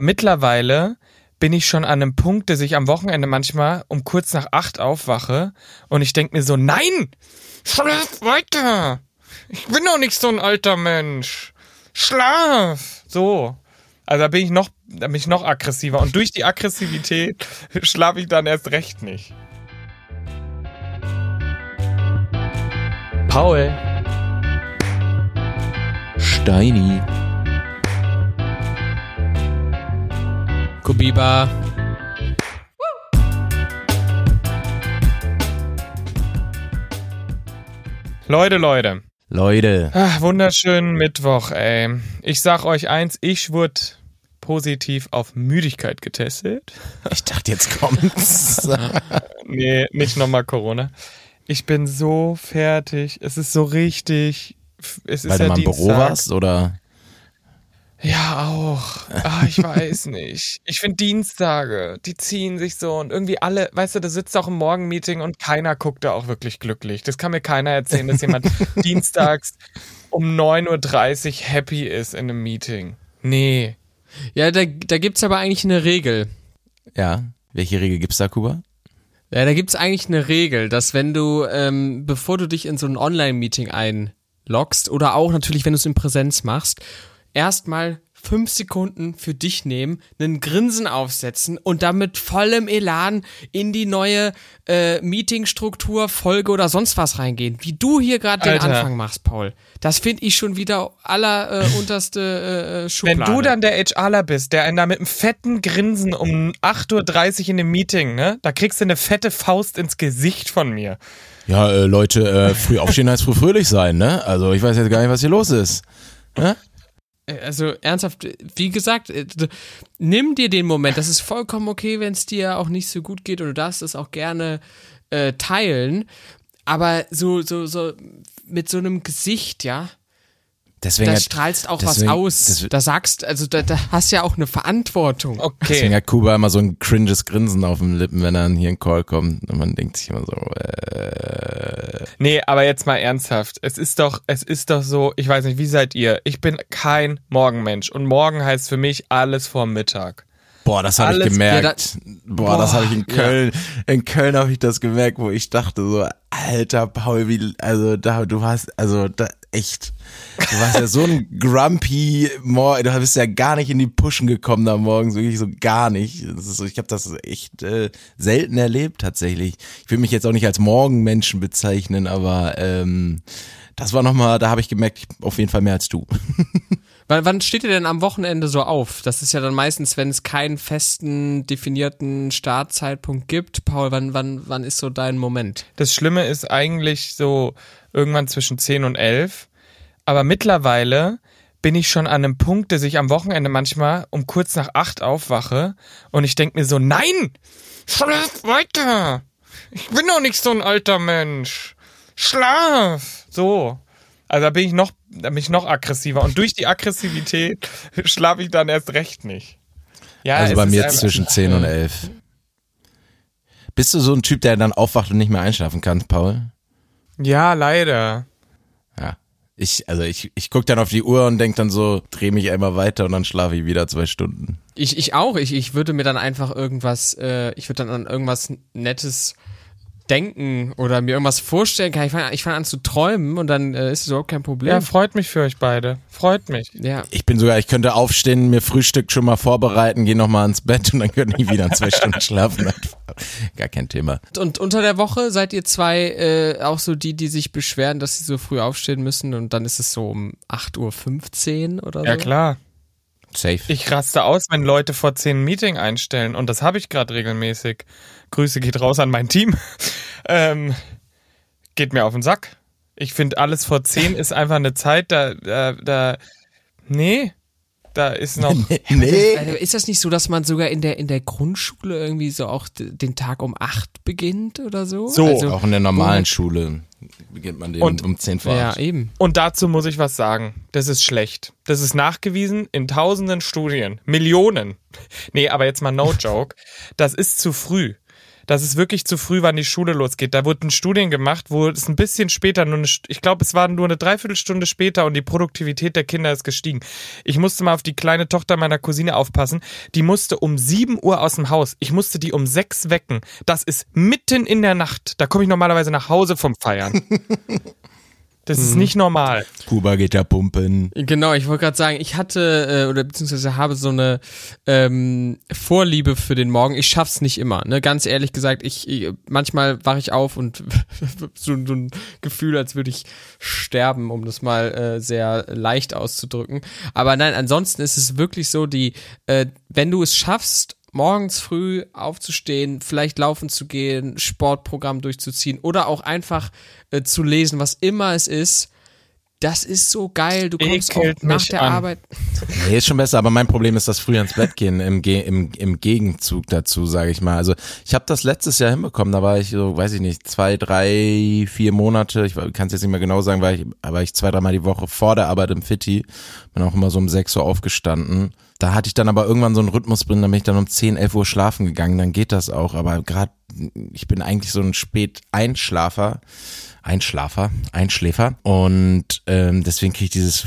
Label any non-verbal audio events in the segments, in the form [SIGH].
Mittlerweile bin ich schon an einem Punkt, dass ich am Wochenende manchmal um kurz nach acht aufwache und ich denke mir so, nein, schlaf weiter. Ich bin doch nicht so ein alter Mensch. Schlaf. So. Also da bin ich noch, da bin ich noch aggressiver. Und durch die Aggressivität [LAUGHS] schlafe ich dann erst recht nicht. Paul. Steini. Kubiba. Leute, Leute. Leute. Ach, wunderschönen Mittwoch, ey. Ich sag euch eins, ich wurde positiv auf Müdigkeit getestet. [LAUGHS] Ich dachte, jetzt kommt's. [LAUGHS] nee, nicht nochmal Corona. Ich bin so fertig. Es ist so richtig. Es ist Weil ja du mal im Dienstag. Büro warst oder? Ja, auch. Ah, ich weiß nicht. Ich finde Dienstage, die ziehen sich so und irgendwie alle, weißt du, da sitzt auch im Morgenmeeting und keiner guckt da auch wirklich glücklich. Das kann mir keiner erzählen, dass jemand [LAUGHS] dienstags um 9.30 Uhr happy ist in einem Meeting. Nee. Ja, da, da gibt's aber eigentlich eine Regel. Ja. Welche Regel gibt's da, Kuba? Ja, da gibt's eigentlich eine Regel, dass wenn du, ähm, bevor du dich in so ein Online-Meeting einloggst oder auch natürlich, wenn du es in Präsenz machst, erstmal fünf Sekunden für dich nehmen, einen Grinsen aufsetzen und dann mit vollem Elan in die neue äh, Meetingstruktur, Folge oder sonst was reingehen. Wie du hier gerade den. Anfang machst, Paul. Das finde ich schon wieder aller äh, unterste äh, Wenn Schublade. du dann der HRler bist, der einen da mit einem fetten Grinsen um 8.30 Uhr in dem Meeting, ne, da kriegst du eine fette Faust ins Gesicht von mir. Ja, äh, Leute, äh, früh aufstehen heißt früh fröhlich sein, ne? Also ich weiß jetzt gar nicht, was hier los ist. Ne? Also ernsthaft, wie gesagt, äh, nimm dir den Moment. Das ist vollkommen okay, wenn es dir auch nicht so gut geht und du darfst es auch gerne äh, teilen. Aber so, so, so mit so einem Gesicht, ja, Deswegen da hat, strahlst auch deswegen- was aus. das- da sagst, also da, da hast ja auch eine Verantwortung. deswegen Okay. hat Kuba immer so ein cringes Grinsen auf den Lippen, wenn er hier in Call kommt. Und man denkt sich immer so, äh, Nee, aber jetzt mal ernsthaft. Es ist doch, es ist doch so, ich weiß nicht, wie seid ihr? Ich bin kein Morgenmensch und morgen heißt für mich alles vor Mittag. Boah, das habe ich gemerkt. boah, das Boah, habe ich in ja. Köln. In Köln habe ich das gemerkt, wo ich dachte so, alter Paul, wie, also da, du hast, also da, echt, du warst ja so ein grumpy, Mor du bist ja gar nicht in die Pushen gekommen da morgens, wirklich so gar nicht. So, ich habe das echt äh, selten erlebt tatsächlich. Ich will mich jetzt auch nicht als Morgenmenschen bezeichnen, aber ähm, das war nochmal, da habe ich gemerkt, auf jeden Fall mehr als du. [LAUGHS] Wann, wann steht ihr denn am Wochenende so auf? Das ist ja dann meistens, wenn es keinen festen, definierten Startzeitpunkt gibt. Paul, wann, wann, wann ist so dein Moment? Das Schlimme ist eigentlich so irgendwann zwischen 10 und 11. Aber mittlerweile bin ich schon an einem Punkt, dass ich am Wochenende manchmal um kurz nach 8 aufwache und ich denke mir so, nein, schlaf weiter. Ich bin doch nicht so ein alter Mensch. Schlaf. So. Also da bin ich noch, da bin ich noch aggressiver. Und durch die Aggressivität [LAUGHS] schlafe ich dann erst recht nicht. Ja, Also es bei mir zwischen [LAUGHS] 10 und 11. Bist du so ein Typ, der dann aufwacht und nicht mehr einschlafen kann, Paul? Ja, leider. Ja. Ich, also ich, ich guck dann auf die Uhr und denk dann so, dreh mich einmal weiter und dann schlafe ich wieder zwei Stunden. Ich, ich auch. Ich, ich würde mir dann einfach irgendwas, äh, ich würde dann an irgendwas Nettes denken oder mir irgendwas vorstellen. Kann. Ich fange ich fang an zu träumen und dann äh, ist es überhaupt kein Problem. Ja, freut mich für euch beide. Freut mich. ja. Ich bin sogar, ich könnte aufstehen, mir Frühstück schon mal vorbereiten, gehe noch mal ins Bett und dann könnte ich wieder in zwei Stunden schlafen. [LAUGHS] Gar kein Thema. Und unter der Woche seid ihr zwei äh, auch so die, die sich beschweren, dass sie so früh aufstehen müssen und dann ist es so um 8.15 Uhr oder so. Ja, klar. Safe. Ich raste aus, wenn Leute vor 10 ein Meeting einstellen. Und das habe ich gerade regelmäßig. Grüße geht raus an mein Team. [LAUGHS] ähm, geht mir auf den Sack. Ich finde, alles vor 10 ist einfach eine Zeit, da, da, da, nee, da ist noch, [LAUGHS] nee. Äh, Ist das nicht so, dass man sogar in der, in der Grundschule irgendwie so auch den Tag um 8 beginnt oder so? So. Also, Auch in der normalen Schule beginnt man den Und- um 10 vor ja, acht. eben. Und dazu muss ich was sagen. Das ist schlecht. Das ist nachgewiesen in tausenden Studien. Millionen. Nee, aber jetzt mal no joke. Das ist zu früh. Dass es wirklich zu früh, wann die Schule losgeht. Da wurden Studien gemacht, wo es ein bisschen später, nur eine, ich glaube, es war nur eine Dreiviertelstunde später und die Produktivität der Kinder ist gestiegen. Ich musste mal auf die kleine Tochter meiner Cousine aufpassen. Die musste um 7 Uhr aus dem Haus. Ich musste die um 6 wecken. Das ist mitten in der Nacht. Da komme ich normalerweise nach Hause vom Feiern. [LAUGHS] Das ist nicht normal. Kuba geht ja pumpen. Genau, ich wollte gerade sagen, ich hatte äh, oder beziehungsweise habe so eine ähm, Vorliebe für den Morgen. Ich schaff's nicht immer. Ne? Ganz ehrlich gesagt, ich, ich manchmal wache ich auf und [LAUGHS] so, so ein Gefühl, als würde ich sterben, um das mal äh, sehr leicht auszudrücken. Aber nein, ansonsten ist es wirklich so, die, äh, wenn du es schaffst, morgens früh aufzustehen, vielleicht laufen zu gehen, Sportprogramm durchzuziehen oder auch einfach äh, zu lesen, was immer es ist. Das ist so geil. Du kommst auch nach der an. Arbeit. [LAUGHS] Nee, ist schon besser, aber mein Problem ist das früh ins Bett gehen im, Ge im, im Gegenzug dazu, sage ich mal. Also ich habe das letztes Jahr hinbekommen, da war ich so, weiß ich nicht, zwei, drei, vier Monate, ich kann es jetzt nicht mehr genau sagen, war ich, aber ich zwei, dreimal die Woche vor der Arbeit im Fitti, bin auch immer so um sechs Uhr aufgestanden. Da hatte ich dann aber irgendwann so einen Rhythmus drin, dann bin ich dann um 10, 11 Uhr schlafen gegangen, dann geht das auch, aber gerade, ich bin eigentlich so ein Spät-Einschlafer. Einschlafer, Einschläfer und ähm, deswegen kriege ich dieses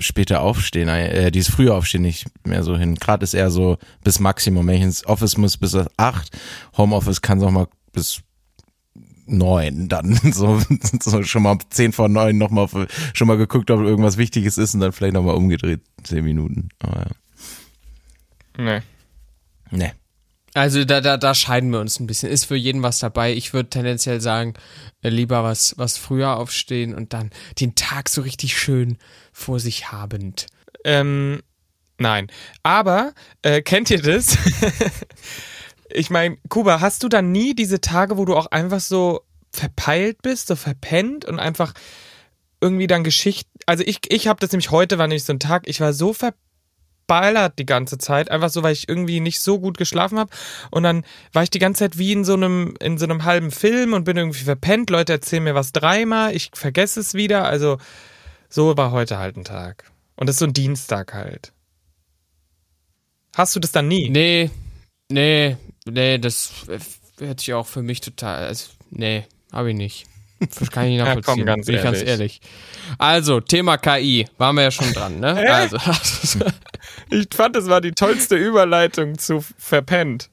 späte Aufstehen, äh, dieses frühe Aufstehen nicht mehr so hin. Gerade ist eher so bis Maximum. Wenn ich ins Office muss bis acht, Homeoffice kann es auch mal bis neun dann [LAUGHS] so, so schon mal zehn vor neun noch mal auf, schon mal geguckt, ob irgendwas Wichtiges ist und dann vielleicht noch mal umgedreht zehn Minuten. Aber ja. Nee. Nee. Also da, da, da scheiden wir uns ein bisschen. Ist für jeden was dabei. Ich würde tendenziell sagen, äh, lieber was, was früher aufstehen und dann den Tag so richtig schön vor sich habend. Ähm, nein. Aber, äh, kennt ihr das? [LAUGHS] ich meine, Kuba, hast du dann nie diese Tage, wo du auch einfach so verpeilt bist, so verpennt und einfach irgendwie dann Geschichten. Also ich, ich habe das nämlich heute, war nämlich so ein Tag, ich war so verballert die ganze Zeit, einfach so, weil ich irgendwie nicht so gut geschlafen habe. Und dann war ich die ganze Zeit wie in so einem, in so einem halben Film und bin irgendwie verpennt. Leute erzählen mir was dreimal, ich vergesse es wieder. Also so war heute halt ein Tag. Und das ist so ein Dienstag halt. Hast du das dann nie? Nee, nee, nee, das äh, hört sich auch für mich total. Also, nee, habe ich nicht. Das kann ich nicht [LAUGHS] Ja, komm, nachvollziehen. ganz bin ich ganz ehrlich. ehrlich. Also, Thema KI. Waren wir ja schon dran, ne? Hä? Also, [LAUGHS] Ich fand, das war die tollste Überleitung zu verpennt.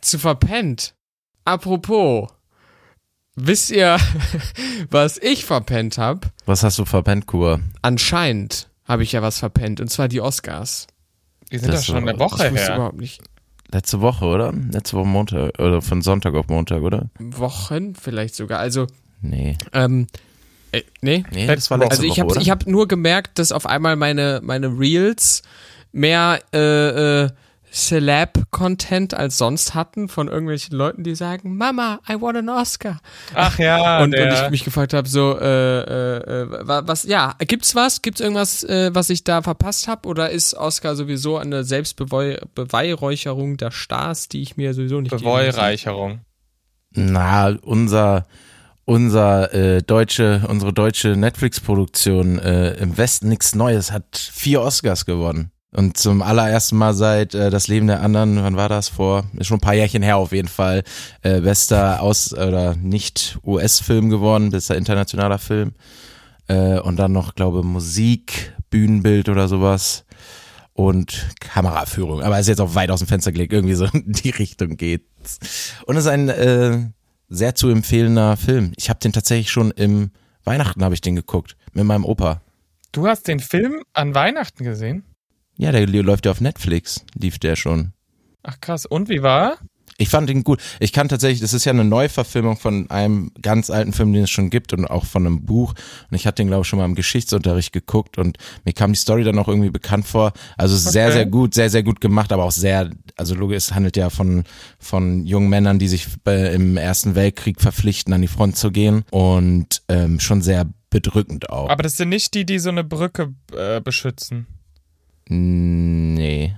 zu verpennt. Apropos, wisst ihr, [LAUGHS] was ich verpennt habe? Was hast du verpennt, Kuba? Anscheinend habe ich ja was verpennt, und zwar die Oscars. Die sind Das doch schon eine Woche ich her. überhaupt nicht. Letzte Woche, oder? Letzte Woche Montag oder von Sonntag auf Montag, oder? Wochen vielleicht sogar. Also, Nee. ähm, äh, nee. Nee, das war letzte Also ich habe ich hab nur gemerkt, dass auf einmal meine, meine Reels mehr äh, äh, Celeb-Content als sonst hatten von irgendwelchen Leuten, die sagen, Mama, I want an Oscar. Ach ja, und, und ich mich gefragt habe, so, äh, äh, äh, wa- was, ja, gibt's was? Gibt's irgendwas, äh, was ich da verpasst habe? Oder ist Oscar sowieso eine Selbstbeweihräucherung der Stars, die ich mir sowieso nicht? Beweihreicherung. Na, unser unser äh, deutsche unsere deutsche Netflix-Produktion äh, im Westen nichts Neues hat vier Oscars gewonnen und zum allerersten Mal seit äh, das Leben der anderen, wann war das vor? Ist schon ein paar Jährchen her auf jeden Fall. Äh, bester aus oder nicht US-Film geworden, bester internationaler Film äh, und dann noch glaube Musik, Bühnenbild oder sowas und Kameraführung. Aber ist jetzt auch weit aus dem Fenster gelegt, irgendwie so [LAUGHS] in die Richtung geht's. Und es ist ein äh, sehr zu empfehlender Film. Ich habe den tatsächlich schon im Weihnachten habe ich den geguckt mit meinem Opa. Du hast den Film an Weihnachten gesehen? Ja, der läuft ja auf Netflix, lief der schon. Ach krass. Und wie war? Ich fand ihn gut. Ich kann tatsächlich, das ist ja eine Neuverfilmung von einem ganz alten Film, den es schon gibt und auch von einem Buch. Und ich hatte den, glaube ich, schon mal im Geschichtsunterricht geguckt und mir kam die Story dann auch irgendwie bekannt vor. Also sehr, Okay. sehr gut, sehr, sehr gut gemacht, aber auch sehr, also logisch, es handelt ja von, von jungen Männern, die sich äh, im Ersten Weltkrieg verpflichten, an die Front zu gehen und ähm, schon sehr bedrückend auch. Aber das sind nicht die, die so eine Brücke äh, beschützen. nee.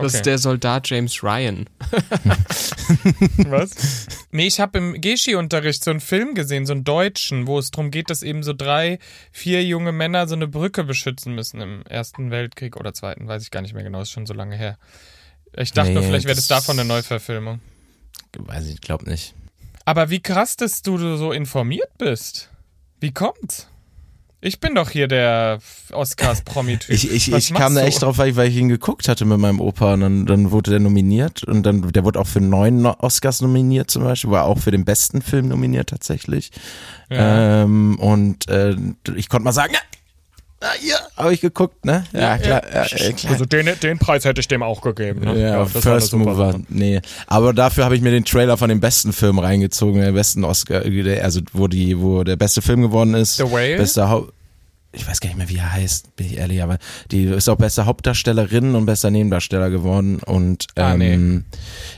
Okay. Das ist der Soldat James Ryan. Was? Nee, ich habe im Geschi-Unterricht so einen Film gesehen, so einen deutschen, wo es darum geht, dass eben so drei, vier junge Männer so eine Brücke beschützen müssen im Ersten Weltkrieg oder Zweiten, weiß ich gar nicht mehr genau, ist schon so lange her. Ich dachte nur, Nee, vielleicht wäre das das- davon eine Neuverfilmung. Weiß ich, glaub nicht. Aber wie krass, dass du so informiert bist. Wie kommt's? Ich bin doch hier der Oscars-Promi-Typ. Ich, ich, ich kam da echt drauf, weil ich, weil ich ihn geguckt hatte mit meinem Opa und dann, dann wurde der nominiert und dann, der wurde auch für neun Oscars nominiert zum Beispiel, war auch für den besten Film nominiert tatsächlich. Ja. Ähm, und äh, ich konnte mal sagen, ja, ja, hier habe ich geguckt, ne? Ja, klar, ja, äh, klar. Also den, den Preis hätte ich dem auch gegeben. Ne? Ja, First Mover. Sache. Nee. Aber dafür habe ich mir den Trailer von dem besten Film reingezogen, der besten Oscar, der- also wo die, wo der beste Film geworden ist. The Whale? Bester Hau ich weiß gar nicht mehr, wie er heißt, bin ich ehrlich, aber die ist auch beste Hauptdarstellerin und bester Nebendarsteller geworden. Und Ah, ähm,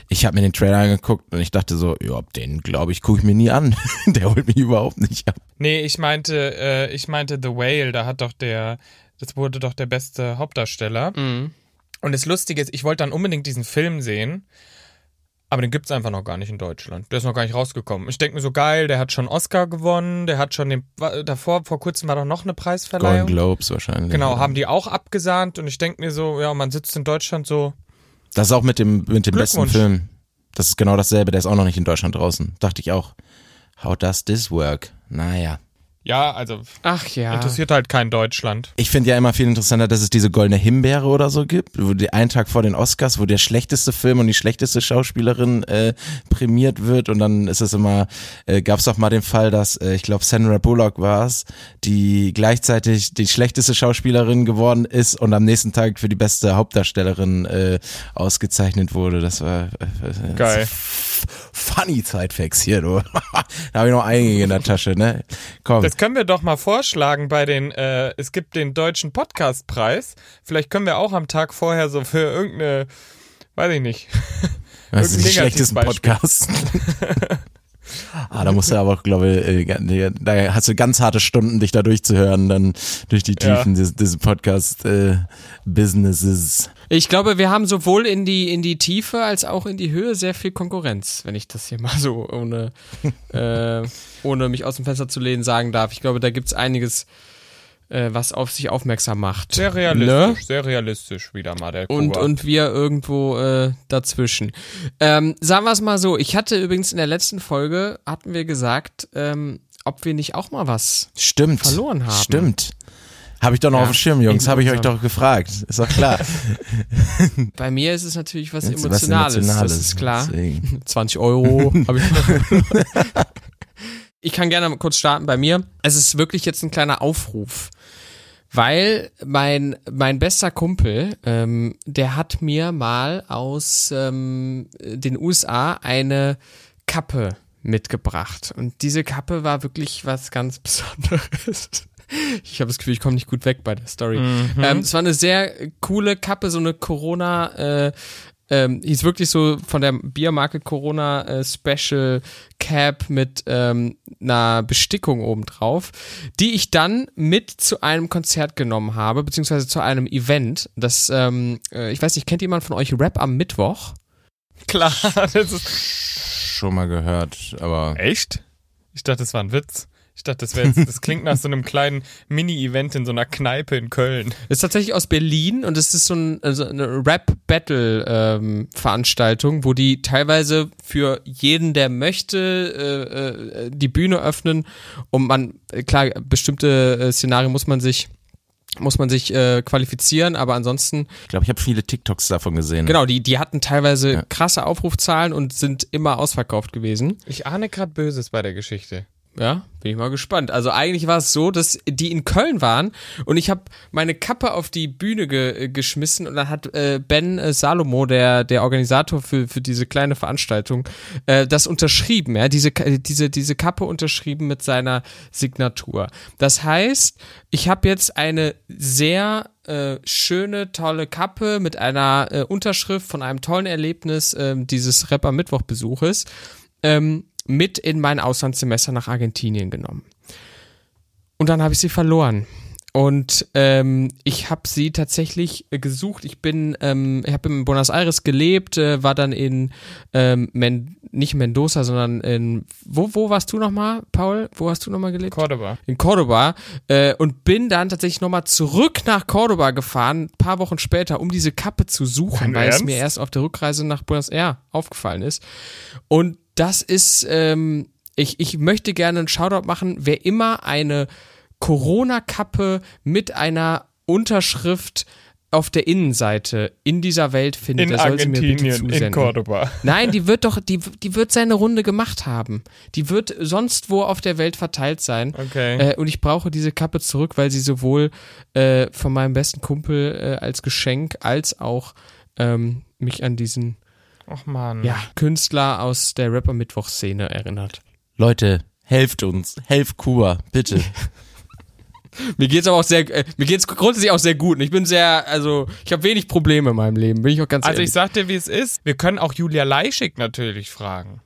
ich habe mir den Trailer angeguckt und ich dachte so, ja, den glaube ich, gucke ich mir nie an. [LAUGHS] der holt mich überhaupt nicht ab. Nee, ich meinte, äh, ich meinte The Whale, da hat doch der, das wurde doch der beste Hauptdarsteller. Mhm. Und das Lustige ist, ich wollte dann unbedingt diesen Film sehen, aber den gibt's einfach noch gar nicht in Deutschland. Der ist noch gar nicht rausgekommen. Ich denke mir so, geil, der hat schon Oscar gewonnen, der hat schon den, davor, vor kurzem war doch noch eine Golden Preisverleihung. Globes wahrscheinlich. Genau, haben die auch abgesahnt und ich denke mir so, ja, man sitzt in Deutschland so, Das ist auch mit dem, mit dem besten. Film. Das ist genau dasselbe, der ist auch noch nicht in Deutschland draußen. Dachte ich auch. How does this work? Naja. Ja, also Ach ja. interessiert halt kein Deutschland. Ich finde ja immer viel interessanter, dass es diese goldene Himbeere oder so gibt, wo die einen Tag vor den Oscars, wo der schlechteste Film und die schlechteste Schauspielerin äh, prämiert wird und dann ist es immer, äh, gab es auch mal den Fall, dass äh, ich glaube Sandra Bullock war es, die gleichzeitig die schlechteste Schauspielerin geworden ist und am nächsten Tag für die beste Hauptdarstellerin äh, ausgezeichnet wurde. Das war äh, äh, Geil. funny Zeitfacts hier, du. [LAUGHS] da habe ich noch einige in der Tasche, ne? Komm. Das können wir doch mal vorschlagen bei den, äh, es gibt den deutschen Podcastpreis. Vielleicht können wir auch am Tag vorher so für irgendeine, weiß ich nicht. [LAUGHS] Das ist die schlechtesten. Podcasts. ah, da musst du aber, glaube ich, äh, da hast du ganz harte Stunden, dich da durchzuhören, dann durch die Ja. Tiefen des, des Podcast-Businesses. Ich glaube, wir haben sowohl in die, in die Tiefe als auch in die Höhe sehr viel Konkurrenz, wenn ich das hier [LAUGHS] mal so ohne, [LAUGHS] äh, ohne mich aus dem Fenster zu lehnen sagen darf. Ich glaube, da gibt's einiges, äh, was auf sich aufmerksam macht. Sehr realistisch, sehr realistisch wieder mal der Ne? Und, Kuba. und wir irgendwo äh, dazwischen. Ähm, sagen wir es mal so, ich hatte übrigens in der letzten Folge, hatten wir gesagt, ähm, ob wir nicht auch mal was Stimmt. Verloren haben. Stimmt. Habe ich doch noch Ja, auf dem Schirm, Jungs. Habe ich euch doch gefragt. Ist doch klar. [LAUGHS] Bei mir ist es natürlich was Jetzt Emotionales, was das ist klar. Deswegen. [LAUGHS] 20 Euro. hab ich, [LAUGHS] ich kann gerne mal kurz starten bei mir. Es ist wirklich jetzt ein kleiner Aufruf. Weil mein, mein bester Kumpel, ähm, der hat mir mal aus ähm, den USA eine Kappe mitgebracht. Und diese Kappe war wirklich was ganz Besonderes. Ich habe das Gefühl, ich komme nicht gut weg bei der Story. Ähm, es war eine sehr coole Kappe, so eine Corona, äh, ähm, hieß wirklich so von der Biermarke Corona äh, Special Cap mit ähm, einer Bestickung obendrauf, die ich dann mit zu einem Konzert genommen habe, beziehungsweise zu einem Event. Das, ähm, äh, ich weiß nicht, kennt jemand von euch Rap am Mittwoch? Klar, [LAUGHS] das ist. Schon mal gehört, aber Echt? Ich dachte, das war ein Witz. Ich dachte, das wäre jetzt, das klingt nach so einem kleinen Mini-Event in so einer Kneipe in Köln. ist tatsächlich aus Berlin und es ist so ein, also eine Rap-Battle-Veranstaltung, wo die teilweise für jeden, der möchte, äh, äh, die Bühne öffnen und man, klar, bestimmte äh, Szenarien muss man sich muss man sich äh, qualifizieren, aber ansonsten, ich glaube, ich habe viele TikToks davon gesehen. genau, die, die hatten teilweise Ja. krasse Aufrufzahlen und sind immer ausverkauft gewesen. Ich ahne gerade Böses bei der Geschichte. Ja, bin ich mal gespannt. Also eigentlich war es so, dass die in Köln waren und ich habe meine Kappe auf die Bühne ge geschmissen und dann hat äh, Ben äh, Salomo, der der Organisator für für diese kleine Veranstaltung, äh, das unterschrieben, ja, diese diese diese Kappe unterschrieben mit seiner Signatur. Das heißt, ich habe jetzt eine sehr äh, schöne, tolle Kappe mit einer äh, Unterschrift von einem tollen Erlebnis ähm, dieses Rapper Mittwoch-Besuches ähm, mit in mein Auslandssemester nach Argentinien genommen. Und dann habe ich sie verloren. und ähm, ich habe sie tatsächlich äh, gesucht. Ich bin, ähm, ich habe in Buenos Aires gelebt, äh, war dann in ähm, Men nicht Mendoza, sondern in wo wo warst du nochmal, Paul? Wo hast du nochmal gelebt? Cordoba. in Cordoba äh, und bin dann tatsächlich nochmal zurück nach Cordoba gefahren, ein paar Wochen später, um diese Kappe zu suchen, Dein weil es Ernst? mir erst auf der Rückreise nach Buenos Aires aufgefallen ist. Und das ist, ähm, ich, ich möchte gerne einen Shoutout machen, wer immer eine Corona-Kappe mit einer Unterschrift auf der Innenseite in dieser Welt findet, In der soll sie mir bitte Argentinien, zusenden. in Cordoba. [LAUGHS] Nein, die wird doch, die, die wird seine Runde gemacht haben. Die wird sonst wo auf der Welt verteilt sein. Okay. Äh, und ich brauche diese Kappe zurück, weil sie sowohl äh, von meinem besten Kumpel äh, als Geschenk als auch ähm, mich an diesen Ach man. ja, Künstler aus der Rapper-Mittwoch-Szene erinnert. Leute, helft uns, helft Kuba, bitte. [LAUGHS] Mir geht's aber auch sehr, äh, mir geht's grundsätzlich auch sehr gut. Und ich bin sehr, also ich habe wenig Probleme in meinem Leben, bin ich auch ganz Also ehrlich. ich sag dir, wie es ist. Wir können auch Julia Leischig natürlich fragen.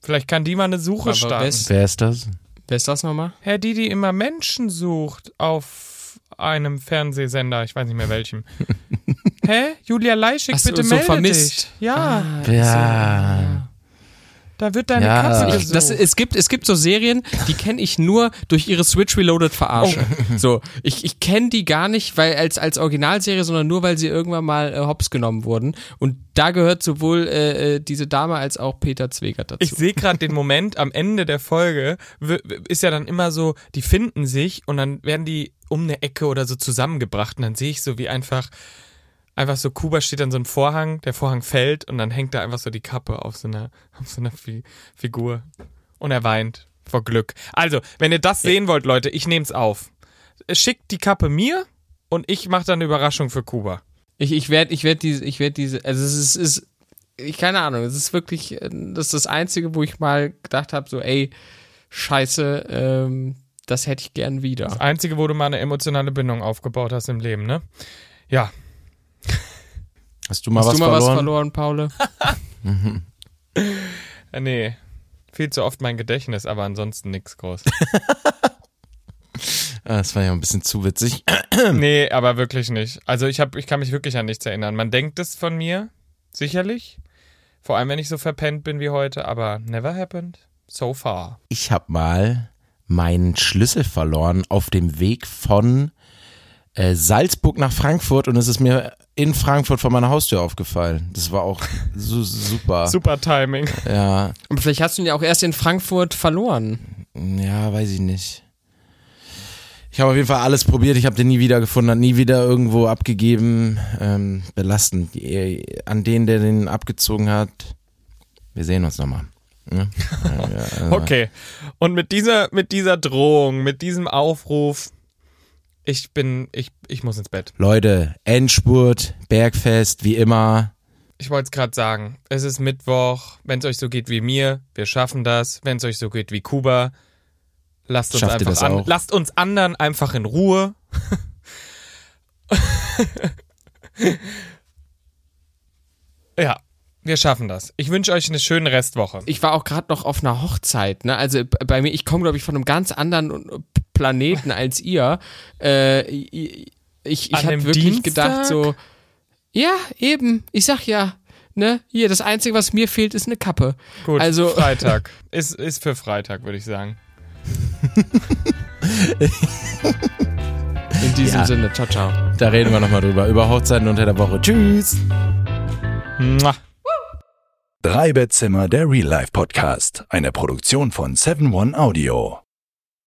Vielleicht kann die mal eine Suche Aber starten. wer ist- Wer ist das? Wer ist das nochmal? Herr, die, die immer Menschen sucht auf einem Fernsehsender, ich weiß nicht mehr welchem. [LAUGHS] Hä? Julia Leischig, Ach so, bitte so melde vermisst. dich. Ja, Ja. da wird deine Ja. Katze Ich, gesucht. das, es, gibt, es gibt so Serien, die kenne ich nur durch ihre Switch Reloaded Verarsche. So, ich, ich kenne die gar nicht, weil als, als Originalserie, sondern nur, weil sie irgendwann mal äh, hops genommen wurden. Und da gehört sowohl äh, äh, diese Dame als auch Peter Zwegert dazu. Ich sehe gerade den Moment am Ende der Folge, ist ja dann immer so, die finden sich und dann werden die um eine Ecke oder so zusammengebracht und dann sehe ich so, wie einfach, einfach so, Kuba steht an so einem Vorhang, der Vorhang fällt und dann hängt da einfach so die Kappe auf so einer, [LAUGHS] auf so einer Fi Figur und er weint vor Glück. Also, wenn ihr das sehen wollt, Leute, ich nehm's auf. Schickt die Kappe mir und ich mache dann eine Überraschung für Kuba. Ich, ich werde ich werd diese, ich werde diese, also es ist, ist ich keine Ahnung, es ist wirklich, äh, das ist das Einzige, wo ich mal gedacht habe, so, ey, scheiße, ähm, das hätte ich gern wieder. Das Einzige, wo du mal eine emotionale Bindung aufgebaut hast im Leben, ne? Ja, [LAUGHS] Hast du mal, Hast was, du mal verloren? was verloren, Paul? Äh, [LAUGHS] [LAUGHS] nee, viel zu oft mein Gedächtnis, aber ansonsten nix groß. Ah, das war ja ein bisschen zu witzig. nee, aber wirklich nicht. Also ich hab, ich kann mich wirklich an nichts erinnern. Man denkt es von mir, sicherlich. Vor allem, wenn ich so verpennt bin wie heute, aber never happened. So far. Ich habe mal meinen Schlüssel verloren auf dem Weg von äh, Salzburg nach Frankfurt und es ist mir in Frankfurt vor meiner Haustür aufgefallen. Das war auch so super. [LAUGHS] Super Timing. Ja, Aber vielleicht hast du ihn ja auch erst in Frankfurt verloren. ja, weiß ich nicht. Ich habe auf jeden Fall alles probiert. Ich habe den nie wieder gefunden, nie wieder irgendwo abgegeben. Ähm, belastend. Die- An den, der den abgezogen hat. Wir sehen uns nochmal. [LAUGHS] Ja? Ja, ja, Okay. Und mit dieser, mit dieser Drohung, mit diesem Aufruf, ich bin, ich, ich muss ins Bett. Leute, Endspurt, Bergfest, wie immer. Ich wollte es gerade sagen. Es ist Mittwoch. Wenn es euch so geht wie mir, wir schaffen das. Wenn es euch so geht wie Kuba, lasst uns Schafft einfach an, auch? lasst uns anderen einfach in Ruhe. [LAUGHS] ja, wir schaffen das. Ich wünsche euch eine schöne Restwoche. Ich war auch gerade noch auf einer Hochzeit, ne? Also bei mir, ich komme, glaube ich, von einem ganz anderen Planeten als ihr. Äh, ich ich, ich habe wirklich Dienstag? gedacht, so, ja, eben, ich sag ja, ne? Hier, das Einzige, was mir fehlt, ist eine Kappe. Gut, also- [LAUGHS] Freitag. Ist, ist für Freitag, würde ich sagen. In diesem Ja. Sinne, ciao, ciao. Da reden wir nochmal drüber. Über Hochzeiten unter der Woche. Tschüss. Mua. Drei Bettzimmer, der Real Life Podcast. Eine Produktion von 7 One Audio.